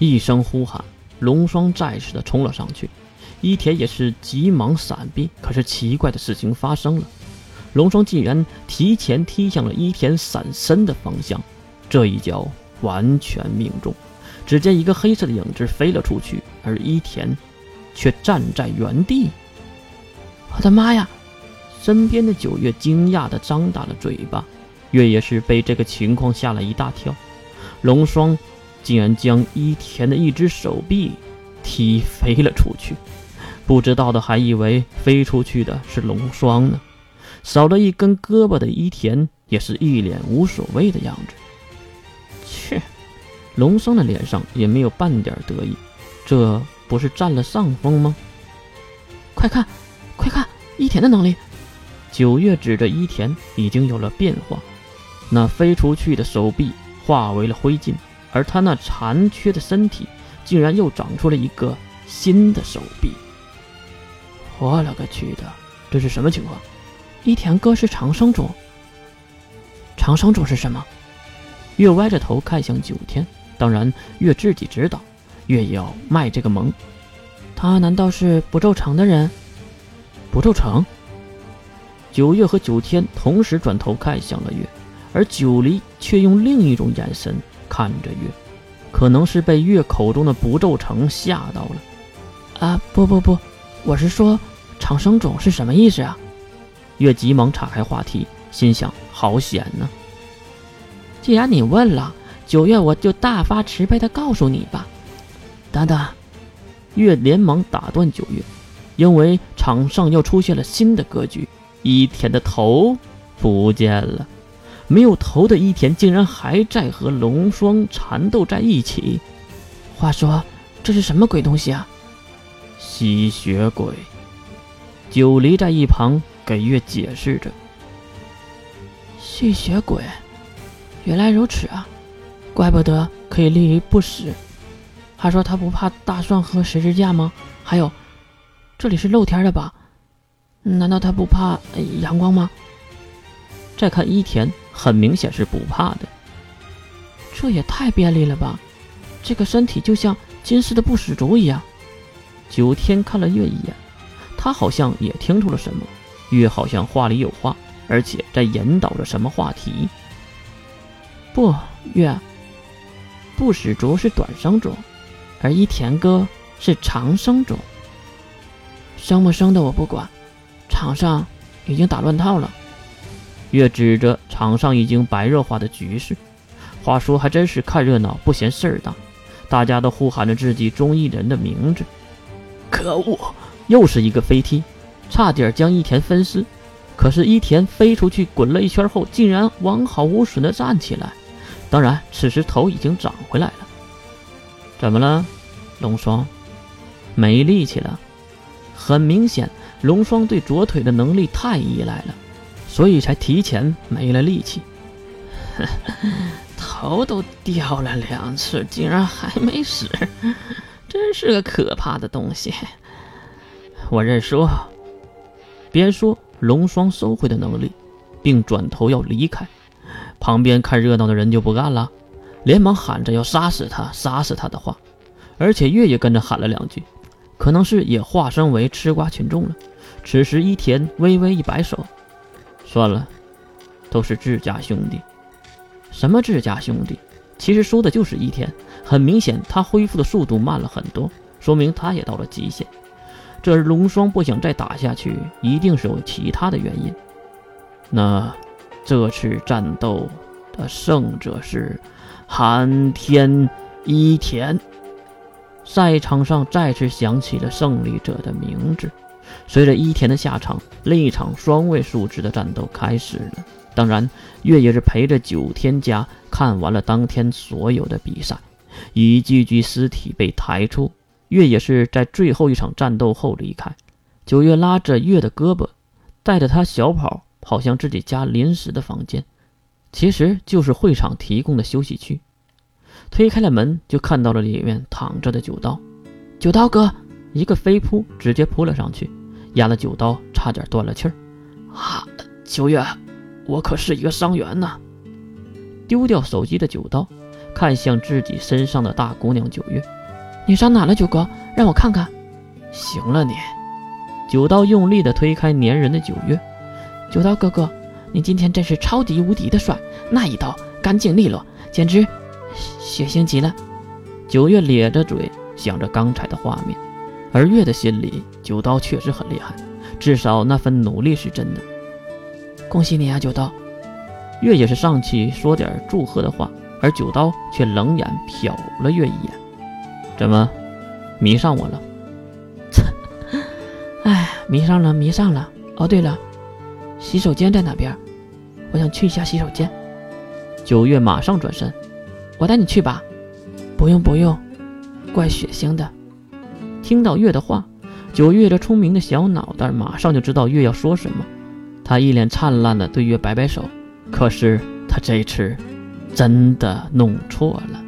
一声呼喊，龙霜再次的冲了上去，伊田也是急忙闪避。可是奇怪的事情发生了，龙霜竟然提前踢向了伊田闪身的方向，这一脚完全命中。只见一个黑色的影子飞了出去，而伊田却站在原地。我的妈呀！身边的九月惊讶的张大了嘴巴，月也是被这个情况吓了一大跳。龙霜竟然将伊田的一只手臂踢飞了出去，不知道的还以为飞出去的是龙霜呢。少了一根胳膊的伊田也是一脸无所谓的样子。切，龙霜的脸上也没有半点得意，这不是占了上风吗？快看，快看伊田的能力！九月指着伊田，已经有了变化，那飞出去的手臂化为了灰烬，而他那残缺的身体竟然又长出了一个新的手臂。我勒个去的，这是什么情况？伊田哥是长生种。长生种是什么？月歪着头看向九天，当然月自己知道，月也要卖这个萌。他难道是不皱城的人？不皱城？九月和九天同时转头看向了月，而九离却用另一种眼神看着月，可能是被月口中的不皱城吓到了。啊，不不不，我是说长生种是什么意思啊？月急忙岔开话题，心想：好险呢！既然你问了，九月我就大发慈悲的告诉你吧。等等，月连忙打断九月，因为场上又出现了新的格局。伊田的头不见了，没有头的伊田竟然还在和龙霜缠斗在一起。话说，这是什么鬼东西啊？吸血鬼。九离在一旁给月解释着。吸血鬼，原来如此啊，怪不得可以立于不死。他说他不怕大蒜和十字架吗？还有，这里是露天的吧？难道他不怕阳光吗？再看伊田，很明显是不怕的。这也太便利了吧！这个身体就像金丝的不死族一样。九天看了月一眼，他好像也听出了什么。月好像话里有话，而且在引导着什么话题。不，月，不死族是短生种，而伊田哥是长生种。生不生的我不管。场上已经打乱套了，越指着场上已经白热化的局势。话说还真是看热闹不嫌事儿大，大家都呼喊着自己中意人的名字。可恶，又是一个飞踢，差点将伊田分尸。可是伊田飞出去滚了一圈后，竟然完好无损的站起来。当然，此时头已经长回来了。怎么了，龙霜？没力气了？很明显。龙霜对左腿的能力太依赖了，所以才提前没了力气。头都掉了两次，竟然还没死，真是个可怕的东西。我认输。边说，龙霜收回的能力，并转头要离开。旁边看热闹的人就不干了，连忙喊着要杀死他，杀死他的话，而且月也跟着喊了两句。可能是也化身为吃瓜群众了。此时伊田微微一摆手，算了，都是自家兄弟。什么自家兄弟？其实说的就是伊田。很明显，他恢复的速度慢了很多，说明他也到了极限。这龙霜不想再打下去，一定是有其他的原因。那这次战斗的胜者是寒天伊田。赛场上再次响起了胜利者的名字。随着伊田的下场，另一场双位数值的战斗开始了。当然，月也是陪着九天家看完了当天所有的比赛。一具具尸体被抬出，月也是在最后一场战斗后离开。九月拉着月的胳膊，带着他小跑跑向自己家临时的房间，其实就是会场提供的休息区。推开了门，就看到了里面躺着的九刀。九刀哥一个飞扑，直接扑了上去，压了九刀，差点断了气儿。啊，九月，我可是一个伤员呐！丢掉手机的九刀，看向自己身上的大姑娘九月：“你伤哪了，九哥？让我看看。”行了你。九刀用力的推开粘人的九月。九刀哥哥，你今天真是超级无敌的帅，那一刀干净利落，简直血腥极了。九月咧着嘴想着刚才的画面，而月的心里，九刀确实很厉害，至少那份努力是真的。恭喜你啊，九刀！月也是上去说点祝贺的话，而九刀却冷眼瞟了月一眼。怎么，迷上我了？切！哎，迷上了，迷上了。哦，对了，洗手间在哪边？我想去一下洗手间。九月马上转身，我带你去吧。不用不用，怪血腥的。听到月的话，九月这聪明的小脑袋马上就知道月要说什么。他一脸灿烂的对月摆摆手，可是他这次真的弄错了。